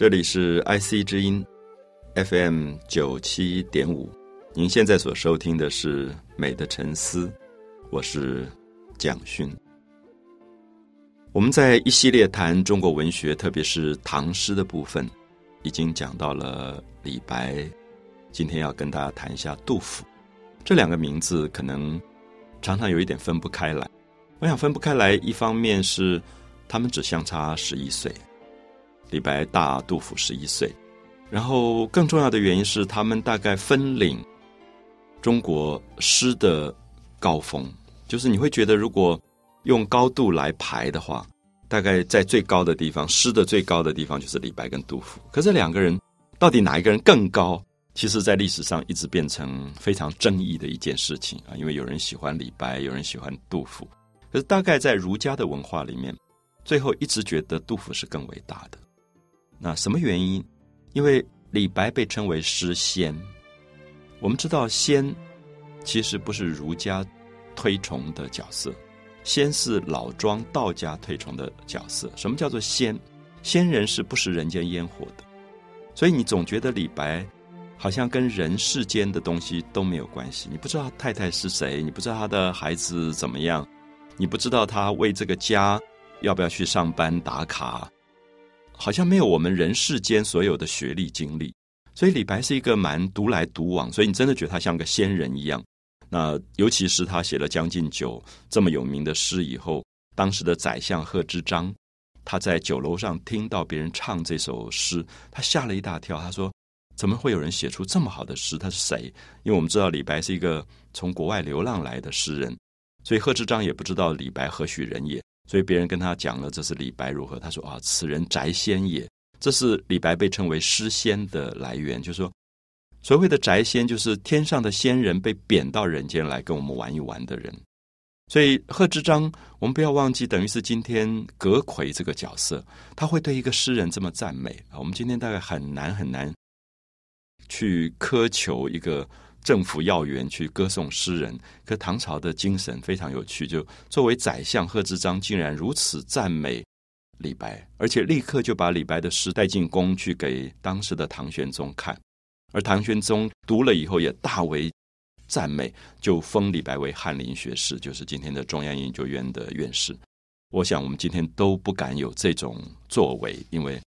这里是 IC 之音 FM 九七点五，您现在所收听的是《美的沉思》，我是蒋勋。我们在一系列谈中国文学，特别是唐诗的部分，已经讲到了李白。今天要跟大家谈一下杜甫，这两个名字可能常常有一点分不开来。我想分不开来，一方面是他们只相差十一岁。李白大，杜甫十一岁，然后更重要的原因是，他们大概分领中国诗的高峰。就是你会觉得，如果用高度来排的话，大概在最高的地方，诗的最高的地方就是李白跟杜甫。可是两个人到底哪一个人更高？其实，在历史上一直变成非常争议的一件事情啊。因为有人喜欢李白，有人喜欢杜甫。可是，大概在儒家的文化里面，最后一直觉得杜甫是更伟大的。那什么原因？因为李白被称为诗仙。我们知道，仙其实不是儒家推崇的角色，仙是老庄道家推崇的角色。什么叫做仙？仙人是不食人间烟火的。所以你总觉得李白好像跟人世间的东西都没有关系。你不知道他太太是谁，你不知道他的孩子怎么样，你不知道他为这个家要不要去上班打卡。好像没有我们人世间所有的学历经历，所以李白是一个蛮独来独往，所以你真的觉得他像个仙人一样。那尤其是他写了《将进酒》这么有名的诗以后，当时的宰相贺知章，他在酒楼上听到别人唱这首诗，他吓了一大跳。他说：“怎么会有人写出这么好的诗？他是谁？”因为我们知道李白是一个从国外流浪来的诗人，所以贺知章也不知道李白何许人也。所以别人跟他讲了，这是李白如何？他说啊，此人宅仙也。这是李白被称为诗仙的来源，就是说，所谓的宅仙，就是天上的仙人被贬到人间来跟我们玩一玩的人。所以贺知章，我们不要忘记，等于是今天葛魁这个角色，他会对一个诗人这么赞美啊。我们今天大概很难很难去苛求一个。政府要员去歌颂诗人，可唐朝的精神非常有趣。就作为宰相贺知章，竟然如此赞美李白，而且立刻就把李白的诗带进宫去给当时的唐玄宗看。而唐玄宗读了以后也大为赞美，就封李白为翰林学士，就是今天的中央研究院的院士。我想我们今天都不敢有这种作为，因为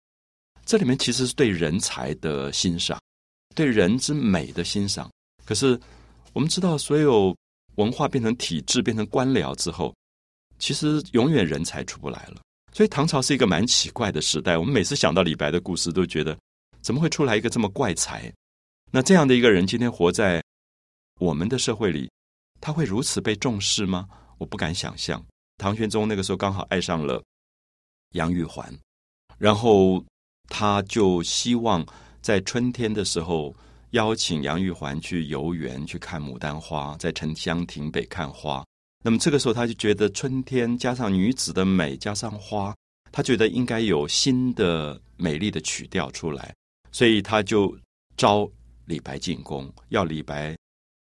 这里面其实是对人才的欣赏，对人之美的欣赏。可是，我们知道，所有文化变成体制、变成官僚之后，其实永远人才出不来了。所以，唐朝是一个蛮奇怪的时代。我们每次想到李白的故事，都觉得怎么会出来一个这么怪才？那这样的一个人，今天活在我们的社会里，他会如此被重视吗？我不敢想象。唐玄宗那个时候刚好爱上了杨玉环，然后他就希望在春天的时候。邀请杨玉环去游园去看牡丹花，在沉香亭北看花。那么这个时候，他就觉得春天加上女子的美，加上花，他觉得应该有新的美丽的曲调出来，所以他就招李白进宫，要李白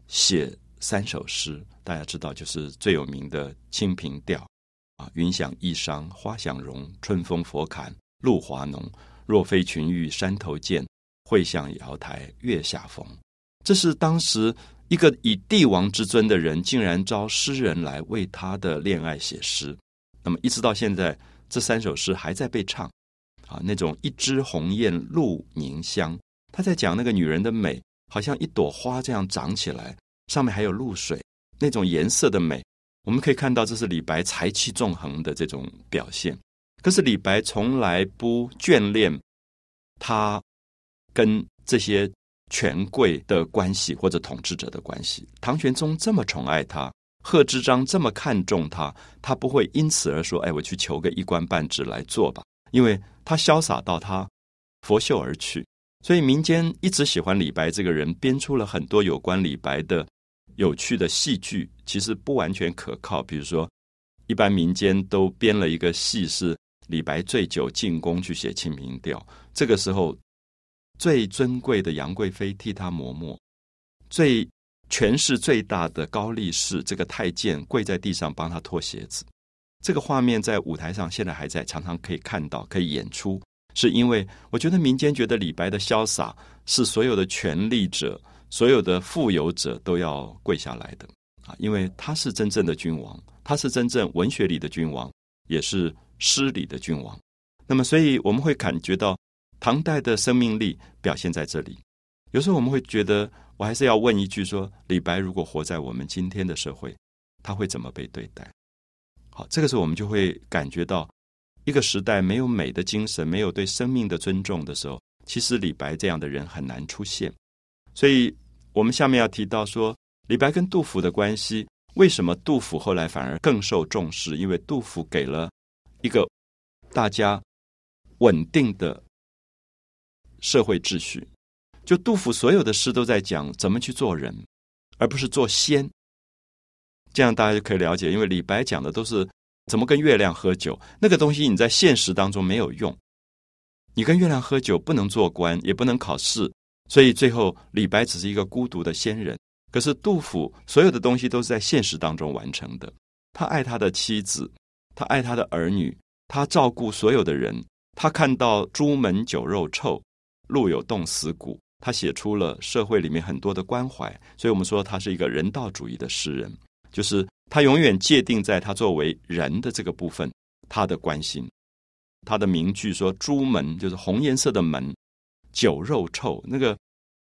写三首诗。大家知道，就是最有名的《清平调》啊，“云想衣裳花想容，春风拂槛露华浓。若非群玉山头见。”会向瑶台月下逢，这是当时一个以帝王之尊的人，竟然招诗人来为他的恋爱写诗。那么一直到现在，这三首诗还在被唱。啊，那种一枝红艳露凝香，他在讲那个女人的美，好像一朵花这样长起来，上面还有露水，那种颜色的美，我们可以看到这是李白才气纵横的这种表现。可是李白从来不眷恋他。跟这些权贵的关系或者统治者的关系，唐玄宗这么宠爱他，贺知章这么看重他，他不会因此而说：“哎，我去求个一官半职来做吧。”因为他潇洒到他拂袖而去。所以民间一直喜欢李白这个人，编出了很多有关李白的有趣的戏剧，其实不完全可靠。比如说，一般民间都编了一个戏，是李白醉酒进宫去写《清平调》，这个时候。最尊贵的杨贵妃替他磨墨，最权势最大的高力士这个太监跪在地上帮他脱鞋子，这个画面在舞台上现在还在，常常可以看到，可以演出，是因为我觉得民间觉得李白的潇洒是所有的权力者、所有的富有者都要跪下来的啊，因为他是真正的君王，他是真正文学里的君王，也是诗里的君王。那么，所以我们会感觉到唐代的生命力表现在这里。有时候我们会觉得，我还是要问一句：说李白如果活在我们今天的社会，他会怎么被对待？好，这个时候我们就会感觉到，一个时代没有美的精神，没有对生命的尊重的时候，其实李白这样的人很难出现。所以，我们下面要提到说，李白跟杜甫的关系，为什么杜甫后来反而更受重视？因为杜甫给了一个大家。稳定的社会秩序，就杜甫所有的诗都在讲怎么去做人，而不是做仙。这样大家就可以了解，因为李白讲的都是怎么跟月亮喝酒，那个东西你在现实当中没有用。你跟月亮喝酒不能做官，也不能考试，所以最后李白只是一个孤独的仙人。可是杜甫所有的东西都是在现实当中完成的。他爱他的妻子，他爱他的儿女，他照顾所有的人。他看到朱门酒肉臭，路有冻死骨。他写出了社会里面很多的关怀，所以我们说他是一个人道主义的诗人。就是他永远界定在他作为人的这个部分，他的关心。他的名句说：“朱门就是红颜色的门，酒肉臭，那个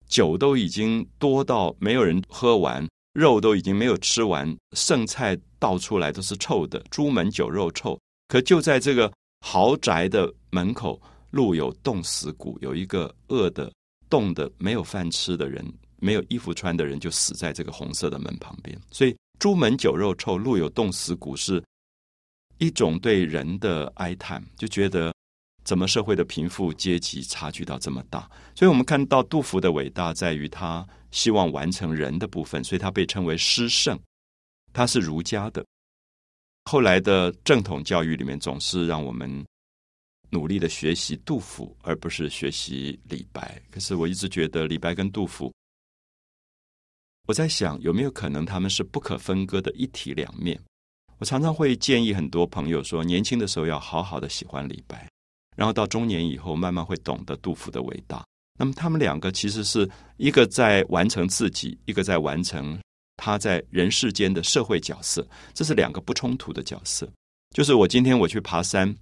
酒都已经多到没有人喝完，肉都已经没有吃完，剩菜倒出来都是臭的。朱门酒肉臭，可就在这个。”豪宅的门口，路有冻死骨，有一个饿的、冻的、没有饭吃的人，没有衣服穿的人，就死在这个红色的门旁边。所以，朱门酒肉臭，路有冻死骨，是一种对人的哀叹，就觉得怎么社会的贫富阶级差距到这么大。所以我们看到杜甫的伟大，在于他希望完成人的部分，所以他被称为诗圣，他是儒家的。后来的正统教育里面，总是让我们努力的学习杜甫，而不是学习李白。可是我一直觉得李白跟杜甫，我在想有没有可能他们是不可分割的一体两面。我常常会建议很多朋友说，年轻的时候要好好的喜欢李白，然后到中年以后，慢慢会懂得杜甫的伟大。那么他们两个其实是一个在完成自己，一个在完成。他在人世间的社会角色，这是两个不冲突的角色。就是我今天我去爬山，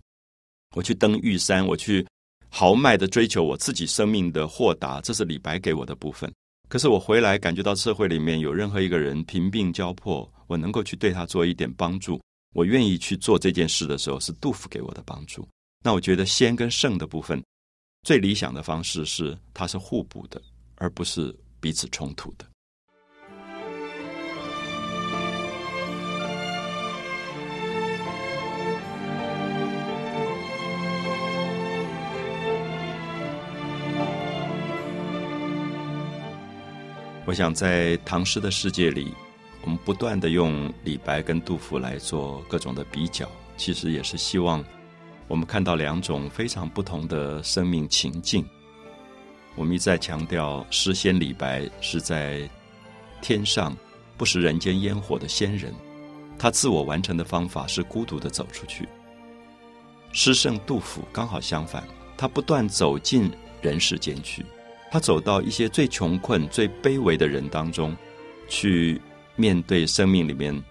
我去登玉山，我去豪迈的追求我自己生命的豁达，这是李白给我的部分。可是我回来感觉到社会里面有任何一个人贫病交迫，我能够去对他做一点帮助，我愿意去做这件事的时候，是杜甫给我的帮助。那我觉得仙跟圣的部分，最理想的方式是它是互补的，而不是彼此冲突的。我想在唐诗的世界里，我们不断的用李白跟杜甫来做各种的比较，其实也是希望我们看到两种非常不同的生命情境。我们一再强调，诗仙李白是在天上不食人间烟火的仙人，他自我完成的方法是孤独的走出去。诗圣杜甫刚好相反，他不断走进人世间去。他走到一些最穷困、最卑微的人当中，去面对生命里面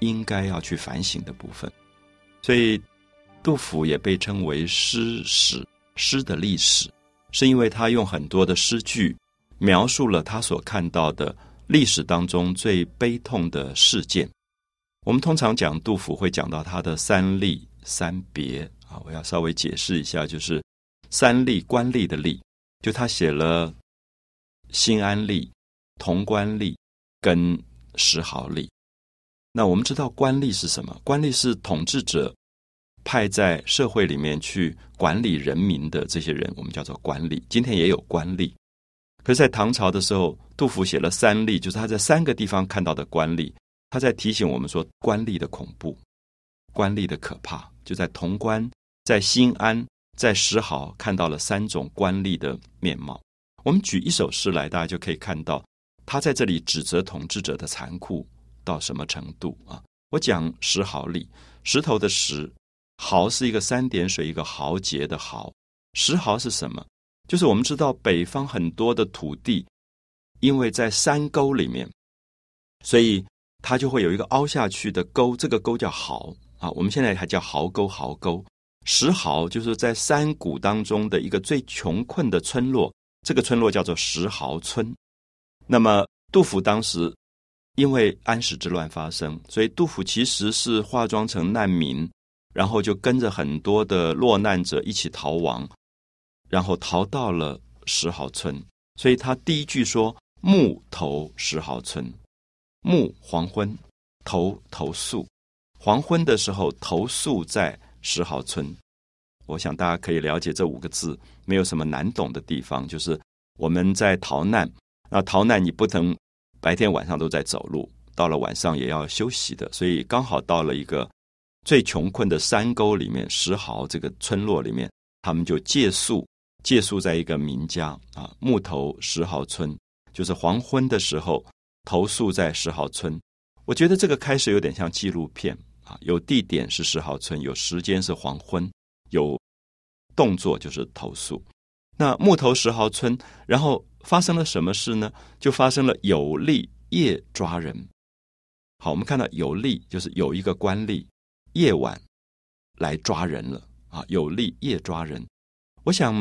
应该要去反省的部分。所以，杜甫也被称为诗史，诗的历史，是因为他用很多的诗句描述了他所看到的历史当中最悲痛的事件。我们通常讲杜甫会讲到他的三吏三别啊，我要稍微解释一下，就是三吏官吏的吏。就他写了《新安吏》《潼关吏》跟《石壕吏》。那我们知道官吏是什么？官吏是统治者派在社会里面去管理人民的这些人，我们叫做官吏。今天也有官吏，可是，在唐朝的时候，杜甫写了三吏，就是他在三个地方看到的官吏。他在提醒我们说，官吏的恐怖，官吏的可怕，就在潼关，在新安。在石壕看到了三种官吏的面貌。我们举一首诗来，大家就可以看到他在这里指责统治者的残酷到什么程度啊？我讲石壕吏，石头的石，壕是一个三点水一个豪杰的豪，石壕是什么？就是我们知道北方很多的土地，因为在山沟里面，所以它就会有一个凹下去的沟，这个沟叫壕啊。我们现在还叫壕沟，壕沟。石壕就是在山谷当中的一个最穷困的村落，这个村落叫做石壕村。那么杜甫当时因为安史之乱发生，所以杜甫其实是化妆成难民，然后就跟着很多的落难者一起逃亡，然后逃到了石壕村。所以他第一句说：“暮投石壕村。”暮黄昏，投投宿，黄昏的时候投宿在。石壕村，我想大家可以了解这五个字，没有什么难懂的地方。就是我们在逃难，那逃难你不能白天晚上都在走路，到了晚上也要休息的，所以刚好到了一个最穷困的山沟里面，石壕这个村落里面，他们就借宿，借宿在一个民家啊，木头石壕村，就是黄昏的时候投宿在石壕村。我觉得这个开始有点像纪录片。啊，有地点是石壕村，有时间是黄昏，有动作就是投诉。那木头石壕村，然后发生了什么事呢？就发生了有吏夜抓人。好，我们看到有吏就是有一个官吏夜晚来抓人了啊，有吏夜抓人。我想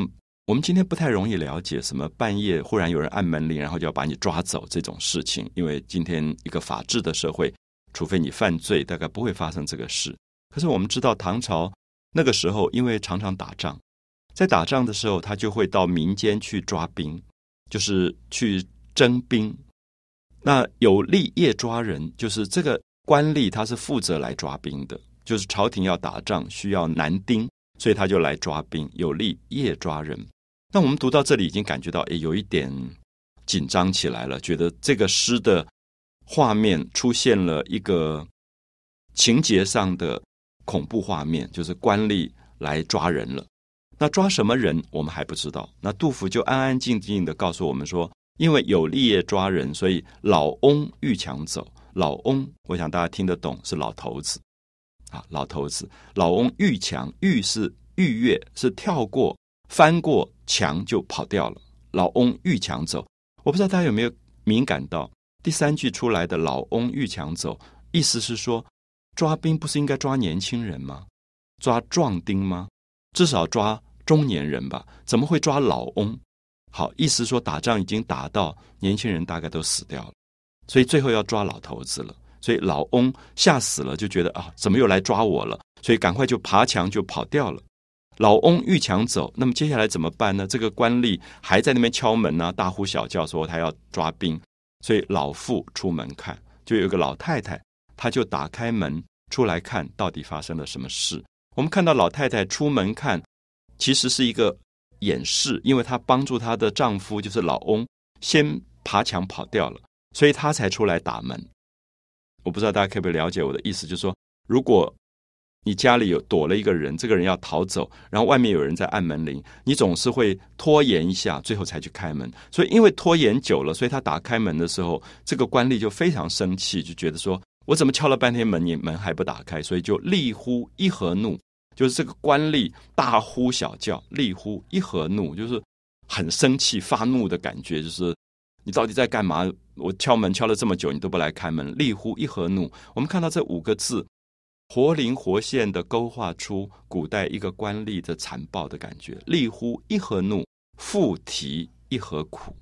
我们今天不太容易了解什么半夜忽然有人按门铃，然后就要把你抓走这种事情，因为今天一个法治的社会。除非你犯罪，大概不会发生这个事。可是我们知道，唐朝那个时候，因为常常打仗，在打仗的时候，他就会到民间去抓兵，就是去征兵。那有吏夜抓人，就是这个官吏他是负责来抓兵的，就是朝廷要打仗需要男丁，所以他就来抓兵。有吏夜抓人。那我们读到这里，已经感觉到诶，有一点紧张起来了，觉得这个诗的。画面出现了一个情节上的恐怖画面，就是官吏来抓人了。那抓什么人，我们还不知道。那杜甫就安安静静的告诉我们说：“因为有吏业抓人，所以老翁欲抢走。老翁，我想大家听得懂，是老头子啊，老头子。老翁欲抢，欲是逾越，是跳过、翻过墙就跑掉了。老翁欲抢走，我不知道大家有没有敏感到。”第三句出来的“老翁欲抢走”，意思是说，抓兵不是应该抓年轻人吗？抓壮丁吗？至少抓中年人吧？怎么会抓老翁？好，意思说打仗已经打到年轻人大概都死掉了，所以最后要抓老头子了。所以老翁吓死了，就觉得啊，怎么又来抓我了？所以赶快就爬墙就跑掉了。老翁欲抢走，那么接下来怎么办呢？这个官吏还在那边敲门呢，大呼小叫说他要抓兵。所以老妇出门看，就有一个老太太，她就打开门出来看，到底发生了什么事。我们看到老太太出门看，其实是一个掩饰，因为她帮助她的丈夫，就是老翁，先爬墙跑掉了，所以她才出来打门。我不知道大家可不可以了解我的意思，就是说，如果你家里有躲了一个人，这个人要逃走，然后外面有人在按门铃，你总是会拖延一下，最后才去开门。所以因为拖延久了，所以他打开门的时候，这个官吏就非常生气，就觉得说我怎么敲了半天门，你门还不打开，所以就厉呼一何怒，就是这个官吏大呼小叫，厉呼一何怒，就是很生气发怒的感觉，就是你到底在干嘛？我敲门敲了这么久，你都不来开门，厉呼一何怒。我们看到这五个字。活灵活现的勾画出古代一个官吏的残暴的感觉。厉呼一何怒，复啼一何苦，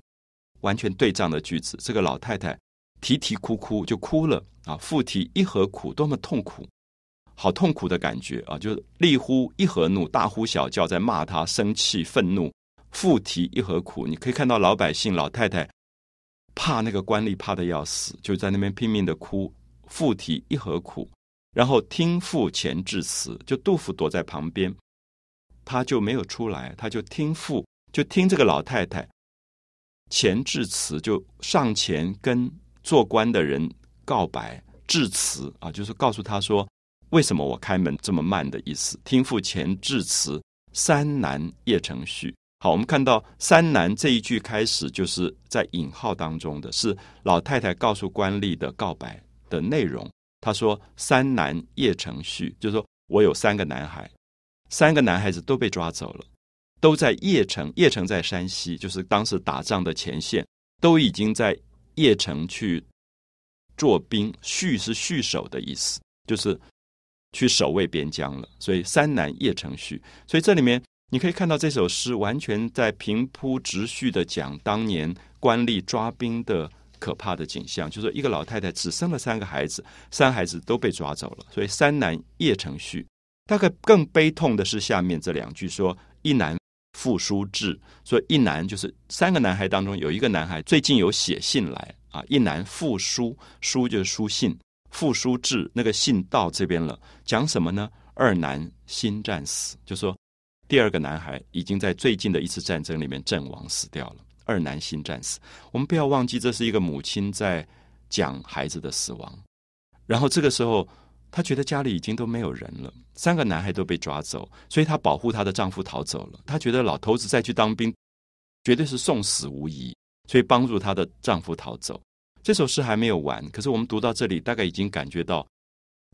完全对仗的句子。这个老太太啼啼哭哭就哭了啊！复啼一何苦，多么痛苦，好痛苦的感觉啊！就是厉呼一何怒，大呼小叫在骂他，生气愤怒。复啼一何苦，你可以看到老百姓老太太怕那个官吏怕的要死，就在那边拼命的哭。复啼一何苦。然后听父前致辞，就杜甫躲在旁边，他就没有出来，他就听父，就听这个老太太前致辞，就上前跟做官的人告白致辞啊，就是告诉他说为什么我开门这么慢的意思。听父前致辞，三难邺城序。好，我们看到三难这一句开始就是在引号当中的是老太太告诉官吏的告白的内容。他说：“三男叶承旭，就是说我有三个男孩，三个男孩子都被抓走了，都在邺城。邺城在山西，就是当时打仗的前线，都已经在邺城去做兵。戌是戍守的意思，就是去守卫边疆了。所以三男叶承旭，所以这里面你可以看到这首诗完全在平铺直叙的讲当年官吏抓兵的。”可怕的景象，就是一个老太太只生了三个孩子，三孩子都被抓走了。所以三男叶承旭，大概更悲痛的是下面这两句：说一男复书至，说一男就是三个男孩当中有一个男孩最近有写信来啊，一男复书，书就是书信，复书至，那个信到这边了，讲什么呢？二男新战死，就说第二个男孩已经在最近的一次战争里面阵亡死掉了。二男性战死，我们不要忘记，这是一个母亲在讲孩子的死亡。然后这个时候，她觉得家里已经都没有人了，三个男孩都被抓走，所以她保护她的丈夫逃走了。她觉得老头子再去当兵，绝对是送死无疑，所以帮助她的丈夫逃走。这首诗还没有完，可是我们读到这里，大概已经感觉到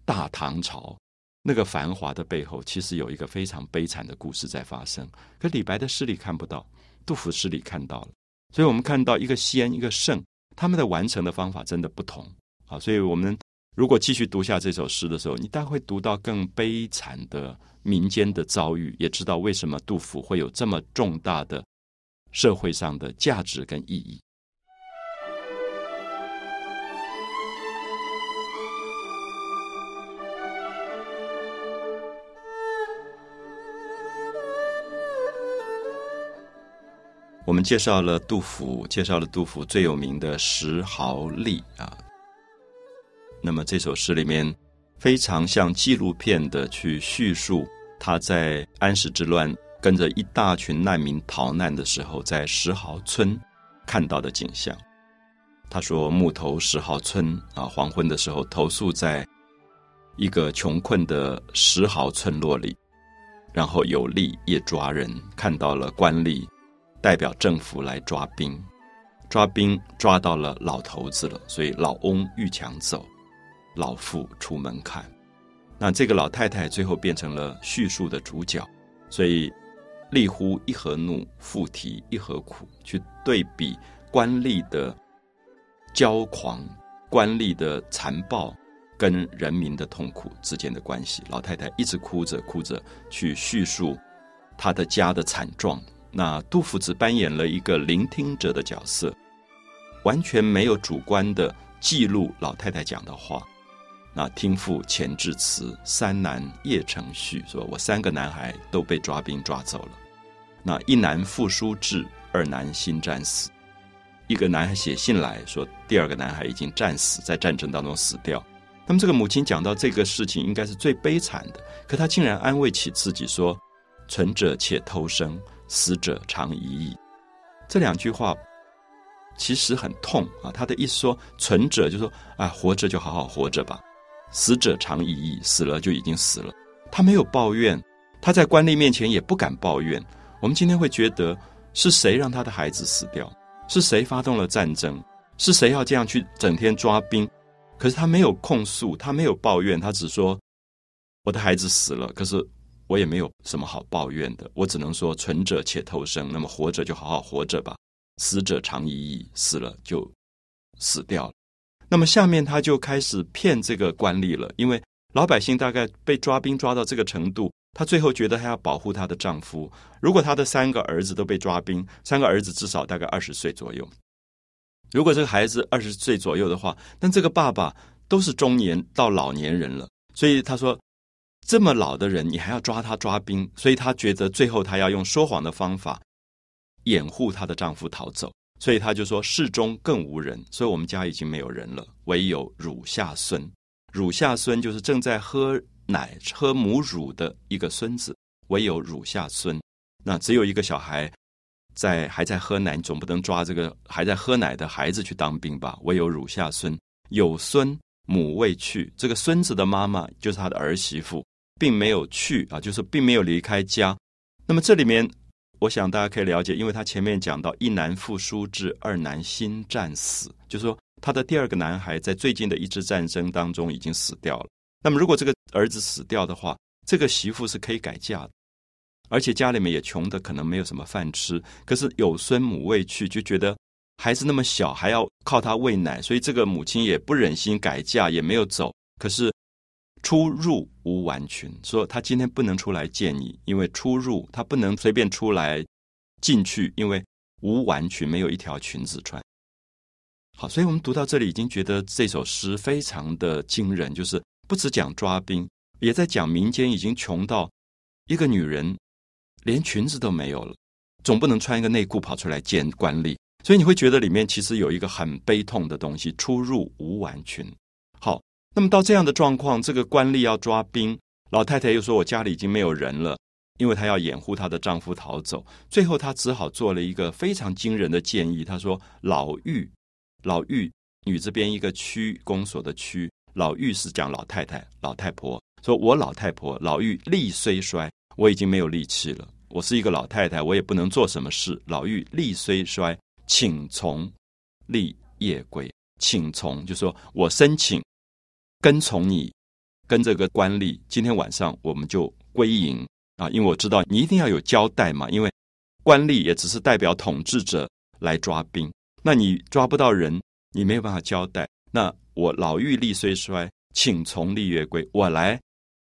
大唐朝那个繁华的背后，其实有一个非常悲惨的故事在发生。可李白的诗里看不到，杜甫诗里看到了。所以我们看到一个先一个圣，他们的完成的方法真的不同啊！所以我们如果继续读下这首诗的时候，你大概会读到更悲惨的民间的遭遇，也知道为什么杜甫会有这么重大的社会上的价值跟意义。我们介绍了杜甫，介绍了杜甫最有名的《石壕吏》啊。那么这首诗里面非常像纪录片的去叙述他在安史之乱跟着一大群难民逃难的时候，在石壕村看到的景象。他说：“木头石壕村啊，黄昏的时候投宿在一个穷困的石壕村落里，然后有吏也抓人，看到了官吏。”代表政府来抓兵，抓兵抓到了老头子了，所以老翁欲抢走，老妇出门看。那这个老太太最后变成了叙述的主角，所以立乎一何怒，复提一何苦，去对比官吏的骄狂、官吏的残暴跟人民的痛苦之间的关系。老太太一直哭着哭着去叙述她的家的惨状。那杜甫只扮演了一个聆听者的角色，完全没有主观的记录老太太讲的话。那听父前致辞，三男叶承旭说：“我三个男孩都被抓兵抓走了。那一男复书至，二男新战死。一个男孩写信来说，第二个男孩已经战死在战争当中死掉。那么这个母亲讲到这个事情，应该是最悲惨的，可她竟然安慰起自己说：‘存者且偷生。’死者常已矣，这两句话其实很痛啊！他的意思说，存者就说啊，活着就好好活着吧；死者常已矣，死了就已经死了。他没有抱怨，他在官吏面前也不敢抱怨。我们今天会觉得是谁让他的孩子死掉？是谁发动了战争？是谁要这样去整天抓兵？可是他没有控诉，他没有抱怨，他只说我的孩子死了。可是。我也没有什么好抱怨的，我只能说存者且偷生，那么活着就好好活着吧，死者常已矣，死了就死掉了。那么下面他就开始骗这个官吏了，因为老百姓大概被抓兵抓到这个程度，他最后觉得他要保护他的丈夫。如果他的三个儿子都被抓兵，三个儿子至少大概二十岁左右，如果这个孩子二十岁左右的话，那这个爸爸都是中年到老年人了，所以他说。这么老的人，你还要抓他抓兵，所以她觉得最后她要用说谎的方法掩护她的丈夫逃走，所以她就说室中更无人，所以我们家已经没有人了，唯有乳下孙。乳下孙就是正在喝奶、喝母乳的一个孙子，唯有乳下孙。那只有一个小孩在还在喝奶，总不能抓这个还在喝奶的孩子去当兵吧？唯有乳下孙有孙母未去，这个孙子的妈妈就是他的儿媳妇。并没有去啊，就是并没有离开家。那么这里面我想大家可以了解，因为他前面讲到一男复书至，二男新战死，就是说他的第二个男孩在最近的一支战争当中已经死掉了。那么如果这个儿子死掉的话，这个媳妇是可以改嫁的，而且家里面也穷的可能没有什么饭吃。可是有孙母未去，就觉得孩子那么小还要靠他喂奶，所以这个母亲也不忍心改嫁，也没有走。可是出入无完裙，说他今天不能出来见你，因为出入他不能随便出来进去，因为无完裙，没有一条裙子穿。好，所以我们读到这里已经觉得这首诗非常的惊人，就是不只讲抓兵。也在讲民间已经穷到一个女人连裙子都没有了，总不能穿一个内裤跑出来见官吏，所以你会觉得里面其实有一个很悲痛的东西：出入无完裙。那么到这样的状况，这个官吏要抓兵，老太太又说：“我家里已经没有人了，因为她要掩护她的丈夫逃走。”最后她只好做了一个非常惊人的建议，她说：“老妪，老妪，女这边一个区公所的区，老妪是讲老太太、老太婆。”说我老太婆老妪力虽衰，我已经没有力气了。我是一个老太太，我也不能做什么事。老妪力虽衰，请从立业归。请从就说我申请跟从你，跟这个官吏。今天晚上我们就归营啊，因为我知道你一定要有交代嘛。因为官吏也只是代表统治者来抓兵，那你抓不到人，你没有办法交代。那我老妪力虽衰，请从立业归，我来。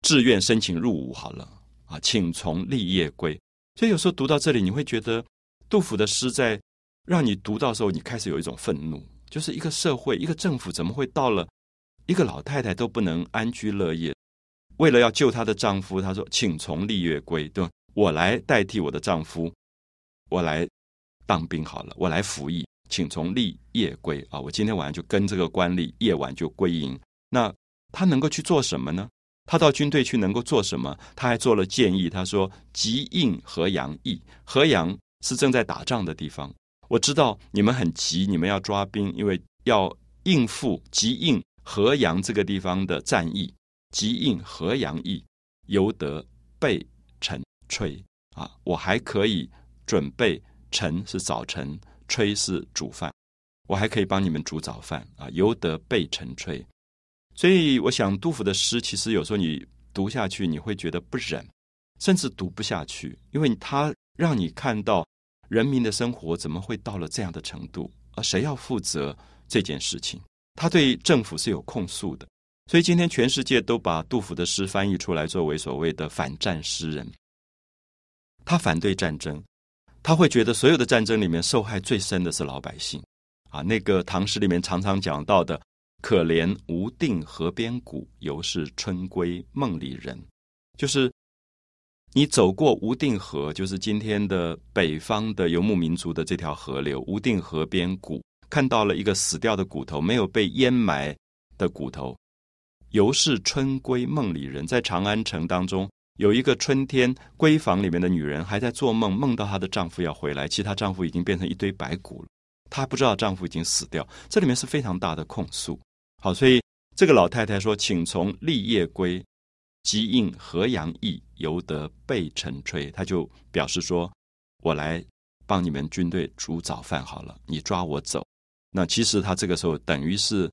自愿申请入伍好了啊，请从立业归。所以有时候读到这里，你会觉得杜甫的诗在让你读到时候，你开始有一种愤怒，就是一个社会、一个政府怎么会到了一个老太太都不能安居乐业？为了要救她的丈夫，她说：“请从立月归，对吧？我来代替我的丈夫，我来当兵好了，我来服役，请从立夜归啊！我今天晚上就跟这个官吏，夜晚就归营。那他能够去做什么呢？”他到军队去能够做什么？他还做了建议。他说：“急应河阳役，河阳是正在打仗的地方。我知道你们很急，你们要抓兵，因为要应付急应河阳这个地方的战役。即应河阳役，由得备晨炊啊！我还可以准备晨是早晨，炊是煮饭，我还可以帮你们煮早饭啊！由得备晨炊。”所以，我想杜甫的诗，其实有时候你读下去，你会觉得不忍，甚至读不下去，因为他让你看到人民的生活怎么会到了这样的程度，而谁要负责这件事情？他对政府是有控诉的。所以，今天全世界都把杜甫的诗翻译出来，作为所谓的反战诗人。他反对战争，他会觉得所有的战争里面受害最深的是老百姓啊。那个唐诗里面常常讲到的。可怜无定河边骨，犹是春归梦里人。就是你走过无定河，就是今天的北方的游牧民族的这条河流。无定河边骨，看到了一个死掉的骨头，没有被淹埋的骨头。犹是春归梦里人，在长安城当中，有一个春天闺房里面的女人还在做梦，梦到她的丈夫要回来，其实她丈夫已经变成一堆白骨了。她不知道丈夫已经死掉，这里面是非常大的控诉。好，所以这个老太太说：“请从立业归，即应河阳役，犹得备晨炊。”她就表示说：“我来帮你们军队煮早饭好了，你抓我走。”那其实她这个时候等于是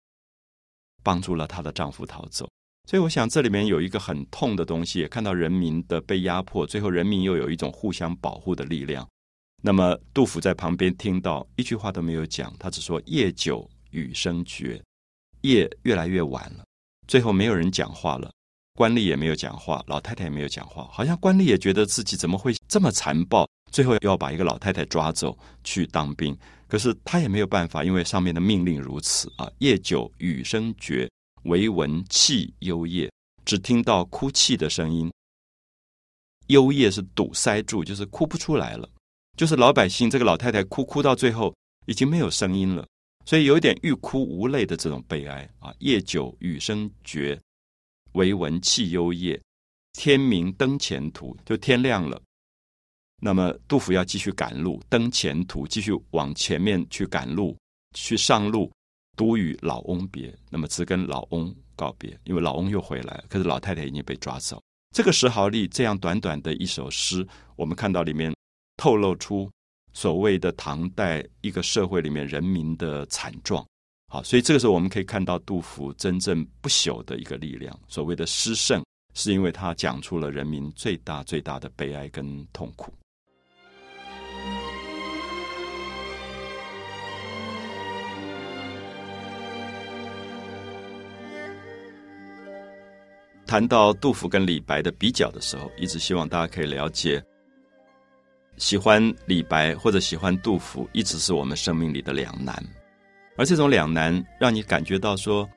帮助了她的丈夫逃走。所以我想这里面有一个很痛的东西，看到人民的被压迫，最后人民又有一种互相保护的力量。那么杜甫在旁边听到一句话都没有讲，他只说：“夜久雨声绝。”夜越来越晚了，最后没有人讲话了，官吏也没有讲话，老太太也没有讲话，好像官吏也觉得自己怎么会这么残暴，最后要把一个老太太抓走去当兵，可是他也没有办法，因为上面的命令如此啊。夜久雨声绝，唯闻泣幽咽，只听到哭泣的声音。幽咽是堵塞住，就是哭不出来了，就是老百姓这个老太太哭哭到最后已经没有声音了。所以有点欲哭无泪的这种悲哀啊！夜久雨声绝，唯闻泣幽咽。天明登前途，就天亮了。那么杜甫要继续赶路，登前途，继续往前面去赶路，去上路，独与老翁别。那么只跟老翁告别，因为老翁又回来了，可是老太太已经被抓走。这个石壕吏这样短短的一首诗，我们看到里面透露出所谓的唐代一个社会里面人民的惨状。好，所以这个时候我们可以看到杜甫真正不朽的一个力量。所谓的诗圣，是因为他讲出了人民最大最大的悲哀跟痛苦。谈到杜甫跟李白的比较的时候，一直希望大家可以了解，喜欢李白或者喜欢杜甫，一直是我们生命里的两难。而这种两难，让你感觉到说，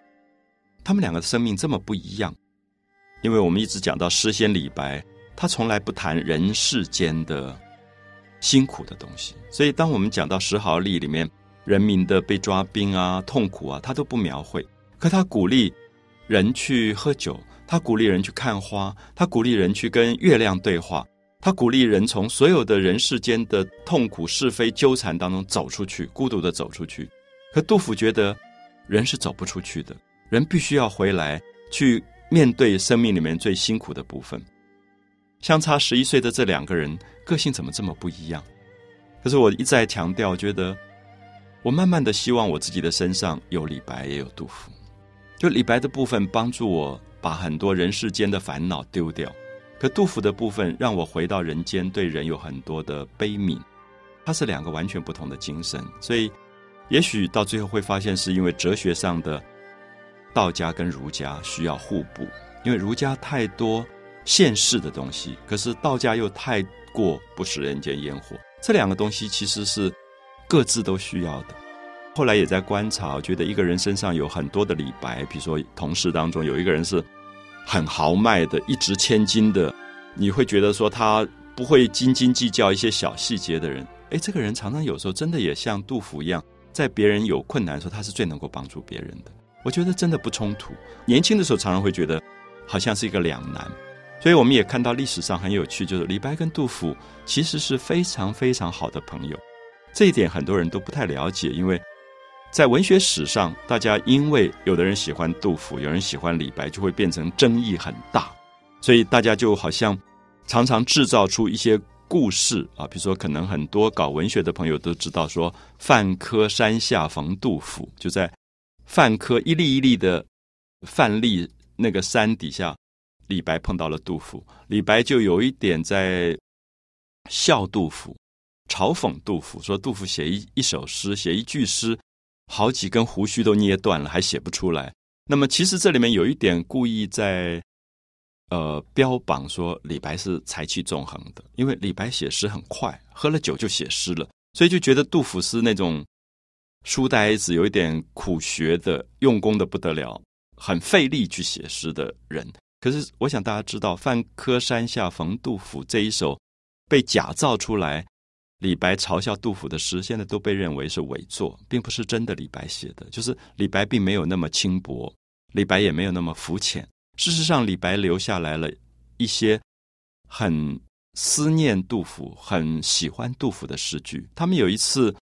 他们两个的生命这么不一样。因为我们一直讲到诗仙李白，他从来不谈人世间的辛苦的东西，所以当我们讲到石壕吏里面人民的被抓兵啊、痛苦啊，他都不描绘。可他鼓励人去喝酒。他鼓励人去看花，他鼓励人去跟月亮对话，他鼓励人从所有的人世间的痛苦是非纠缠当中走出去，孤独的走出去。可杜甫觉得，人是走不出去的，人必须要回来去面对生命里面最辛苦的部分。相差十一岁的这两个人，个性怎么这么不一样？可是我一再强调，觉得我慢慢的希望我自己的身上有李白，也有杜甫。就李白的部分帮助我。把很多人世间的烦恼丢掉，可杜甫的部分让我回到人间，对人有很多的悲悯。它是两个完全不同的精神，所以也许到最后会发现，是因为哲学上的道家跟儒家需要互补，因为儒家太多现世的东西，可是道家又太过不食人间烟火。这两个东西其实是各自都需要的。后来也在观察，觉得一个人身上有很多的李白，比如说同事当中有一个人是。很豪迈的，一掷千金的，你会觉得说他不会斤斤计较一些小细节的人。哎，这个人常常有时候真的也像杜甫一样，在别人有困难的时候，他是最能够帮助别人的。我觉得真的不冲突。年轻的时候常常会觉得好像是一个两难，所以我们也看到历史上很有趣，就是李白跟杜甫其实是非常非常好的朋友。这一点很多人都不太了解，因为。在文学史上，大家因为有的人喜欢杜甫，有人喜欢李白，就会变成争议很大。所以大家就好像常常制造出一些故事啊，比如说，可能很多搞文学的朋友都知道，说范柯山下逢杜甫，就在范柯一粒一粒的范粒那个山底下，李白碰到了杜甫，李白就有一点在笑杜甫，嘲讽杜甫，说杜甫写一一首诗，写一句诗。好几根胡须都捏断了，还写不出来。那么，其实这里面有一点故意在，呃，标榜说李白是才气纵横的，因为李白写诗很快，喝了酒就写诗了，所以就觉得杜甫是那种书呆子，有一点苦学的，用功的不得了，很费力去写诗的人。可是，我想大家知道，《范柯山下逢杜甫》这一首被假造出来。李白嘲笑杜甫的诗，现在都被认为是伪作，并不是真的李白写的。就是李白并没有那么轻薄，李白也没有那么肤浅。事实上，李白留下来了一些很思念杜甫、很喜欢杜甫的诗句。他们有一次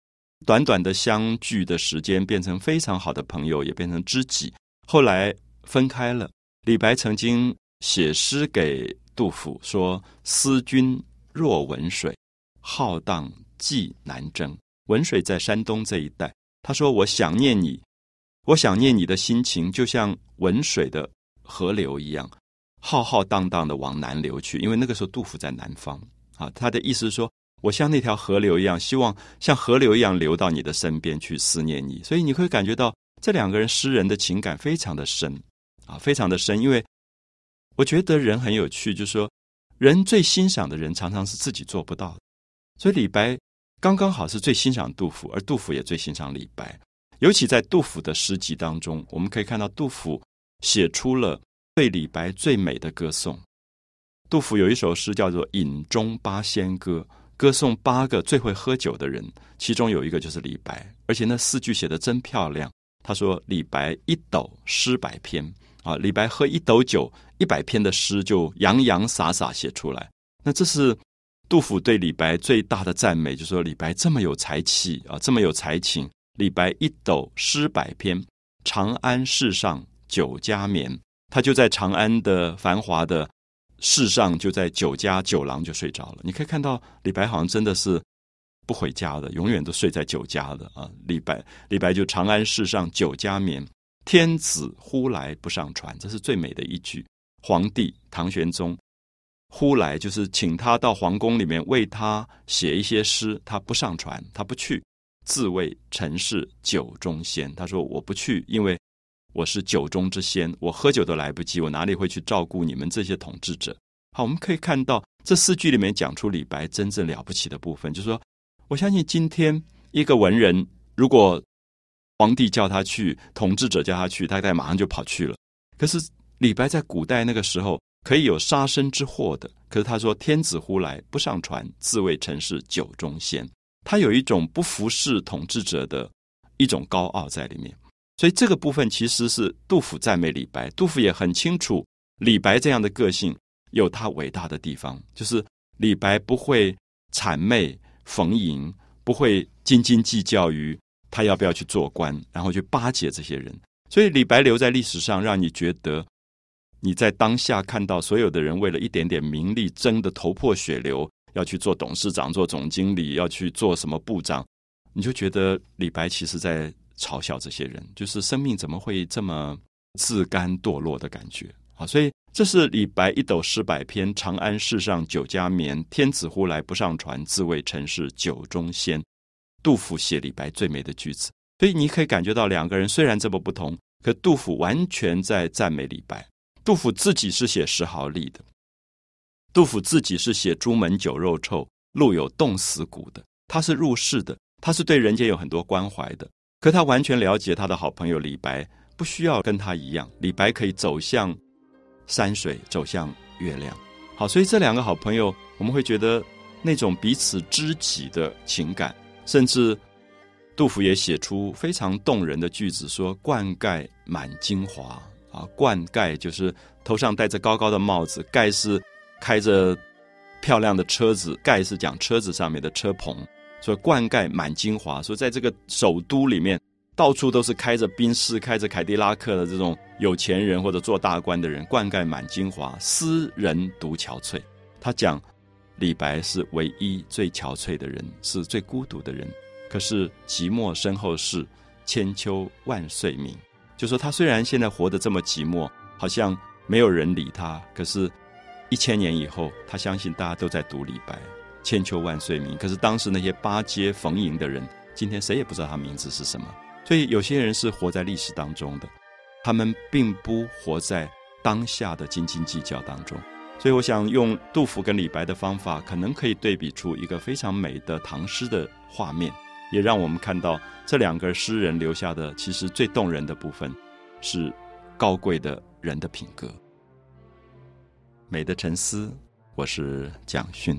短短的相聚的时间，变成非常好的朋友，也变成知己。后来分开了。李白曾经写诗给杜甫说：“思君若闻水。”浩荡济南征，文水在山东这一带。他说：“我想念你，我想念你的心情，就像文水的河流一样，浩浩荡荡的往南流去。因为那个时候杜甫在南方啊，他的意思是说，我像那条河流一样，希望像河流一样流到你的身边去思念你。所以你会感觉到这两个人诗人的情感非常的深啊，非常的深。因为我觉得人很有趣，就是说，人最欣赏的人常常是自己做不到的。”所以李白刚刚好是最欣赏杜甫，而杜甫也最欣赏李白。尤其在杜甫的诗集当中，我们可以看到杜甫写出了对李白最美的歌颂。杜甫有一首诗叫做《饮中八仙歌》，歌颂八个最会喝酒的人，其中有一个就是李白。而且那四句写的真漂亮。他说：“李白一斗诗百篇啊，李白喝一斗酒，一百篇的诗就洋洋洒洒写出来。”那这是。杜甫对李白最大的赞美，就是说李白这么有才气啊，这么有才情。李白一斗诗百篇，长安市上酒家眠。他就在长安的繁华的世上就在酒家酒廊就睡着了。你可以看到李白好像真的是不回家的，永远都睡在酒家的啊。李白，李白就长安世上酒家眠，天子呼来不上船，这是最美的一句。皇帝唐玄宗呼来就是请他到皇宫里面为他写一些诗，他不上船，他不去，自谓臣是酒中仙。他说我不去，因为。我是酒中之仙，我喝酒都来不及，我哪里会去照顾你们这些统治者？好，我们可以看到这四句里面讲出李白真正了不起的部分，就是说，我相信今天一个文人，如果皇帝叫他去，统治者叫他去，大概马上就跑去了。可是李白在古代那个时候可以有杀身之祸的，可是他说：“天子呼来不上船，自谓臣是酒中仙。”他有一种不服侍统治者的一种高傲在里面。所以这个部分其实是杜甫赞美李白，杜甫也很清楚李白这样的个性有他伟大的地方，就是李白不会谄媚逢迎，不会斤斤计较于他要不要去做官，然后去巴结这些人。所以李白留在历史上，让你觉得你在当下看到所有的人为了一点点名利争得头破血流，要去做董事长、做总经理，要去做什么部长，你就觉得李白其实在。嘲笑这些人，就是生命怎么会这么自甘堕落的感觉啊！所以这是李白一斗诗百篇，长安市上酒家眠，天子呼来不上船，自谓臣是酒中仙。杜甫写李白最美的句子，所以你可以感觉到两个人虽然这么不同，可杜甫完全在赞美李白。杜甫自己是写石壕吏的，杜甫自己是写朱门酒肉臭，路有冻死骨的，他是入世的，他是对人间有很多关怀的。可他完全了解他的好朋友李白，不需要跟他一样。李白可以走向山水，走向月亮。好，所以这两个好朋友，我们会觉得那种彼此知己的情感，甚至杜甫也写出非常动人的句子，说“冠盖满京华”。啊，冠盖就是头上戴着高高的帽子，盖是开着漂亮的车子，盖是讲车子上面的车棚。所以灌溉满京华，所以在这个首都里面，到处都是开着宾士、开着凯迪拉克的这种有钱人或者做大官的人，灌溉满京华，斯人独憔悴。他讲李白是唯一最憔悴的人，是最孤独的人。可是寂寞身后事，千秋万岁名。就说他虽然现在活得这么寂寞，好像没有人理他，可是，一千年以后，他相信大家都在读李白。千秋万岁名，可是当时那些巴结逢迎的人，今天谁也不知道他名字是什么。所以有些人是活在历史当中的，他们并不活在当下的斤斤计较当中。所以我想用杜甫跟李白的方法，可能可以对比出一个非常美的唐诗的画面，也让我们看到这两个诗人留下的其实最动人的部分，是高贵的人的品格。美的沉思，我是蒋勋。